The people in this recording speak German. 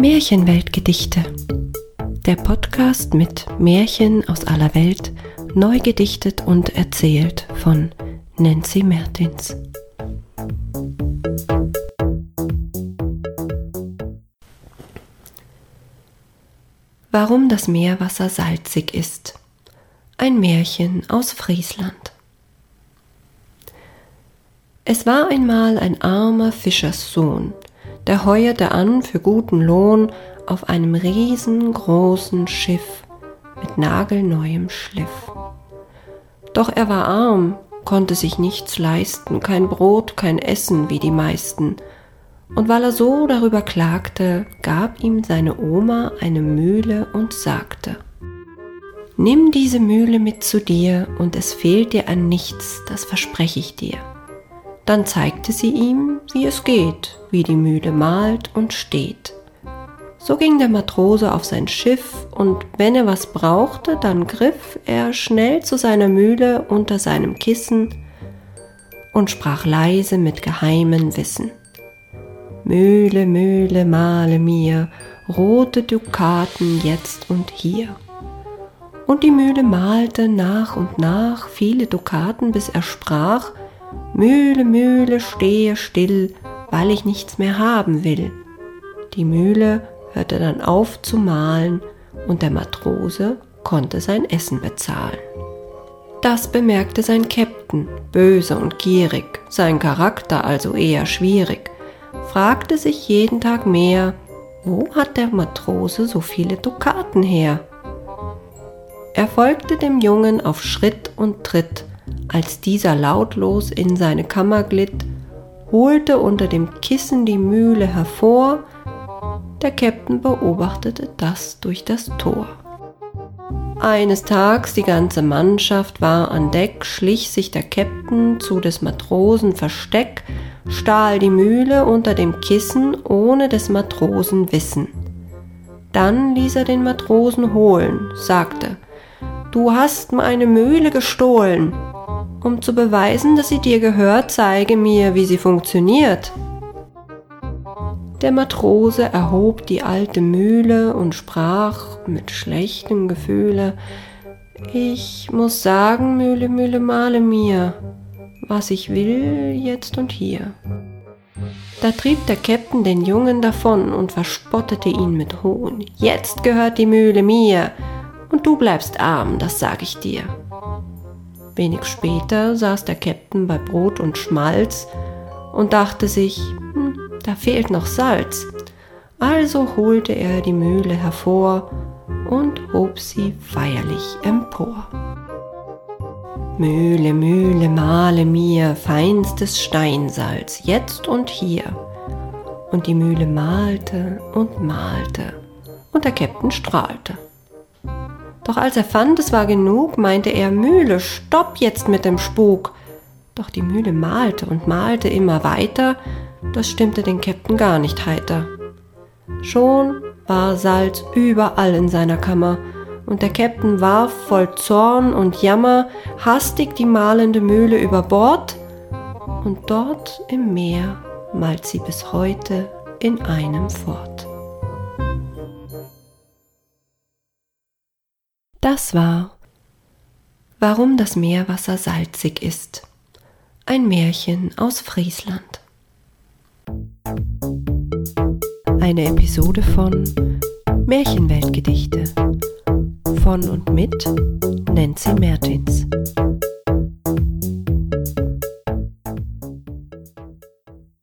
Märchenweltgedichte. Der Podcast mit Märchen aus aller Welt, neu gedichtet und erzählt von Nancy Mertins. Warum das Meerwasser salzig ist. Ein Märchen aus Friesland. Es war einmal ein armer Fischerssohn, der heuerte an für guten Lohn auf einem riesengroßen Schiff mit nagelneuem Schliff. Doch er war arm, konnte sich nichts leisten, kein Brot, kein Essen wie die meisten, und weil er so darüber klagte, gab ihm seine Oma eine Mühle und sagte, Nimm diese Mühle mit zu dir, und es fehlt dir an nichts, das verspreche ich dir. Dann zeigte sie ihm, wie es geht, wie die Mühle malt und steht. So ging der Matrose auf sein Schiff, und wenn er was brauchte, dann griff er schnell zu seiner Mühle unter seinem Kissen und sprach leise mit geheimem Wissen. Mühle, Mühle, male mir rote Dukaten jetzt und hier. Und die Mühle malte nach und nach viele Dukaten, bis er sprach, Mühle, Mühle, stehe still, weil ich nichts mehr haben will. Die Mühle hörte dann auf zu mahlen und der Matrose konnte sein Essen bezahlen. Das bemerkte sein Käpt'n, böse und gierig, sein Charakter also eher schwierig, fragte sich jeden Tag mehr, wo hat der Matrose so viele Dukaten her? Er folgte dem Jungen auf Schritt und Tritt, als dieser lautlos in seine Kammer glitt, holte unter dem Kissen die Mühle hervor, der Käpt'n beobachtete das durch das Tor. Eines Tags die ganze Mannschaft war an Deck, schlich sich der Käpt'n zu des Matrosen Versteck, stahl die Mühle unter dem Kissen ohne des Matrosen Wissen. Dann ließ er den Matrosen holen, sagte, Du hast meine Mühle gestohlen. Um zu beweisen, dass sie dir gehört, zeige mir, wie sie funktioniert. Der Matrose erhob die alte Mühle und sprach mit schlechtem Gefühle, ich muss sagen, Mühle, Mühle, male mir, was ich will, jetzt und hier. Da trieb der Käpt'n den Jungen davon und verspottete ihn mit Hohn. Jetzt gehört die Mühle mir, und du bleibst arm, das sag ich dir. Wenig später saß der Käpt'n bei Brot und Schmalz und dachte sich, hm, da fehlt noch Salz. Also holte er die Mühle hervor und hob sie feierlich empor. Mühle, Mühle, male mir feinstes Steinsalz, jetzt und hier. Und die Mühle malte und malte, und der Käpt'n strahlte. Doch als er fand, es war genug, meinte er, Mühle, stopp jetzt mit dem Spuk. Doch die Mühle malte und malte immer weiter, das stimmte den Käpt'n gar nicht heiter. Schon war Salz überall in seiner Kammer, und der Käpt'n warf voll Zorn und Jammer hastig die malende Mühle über Bord, und dort im Meer malt sie bis heute in einem fort. Das war Warum das Meerwasser salzig ist. Ein Märchen aus Friesland. Eine Episode von Märchenweltgedichte von und mit Nancy Mertins.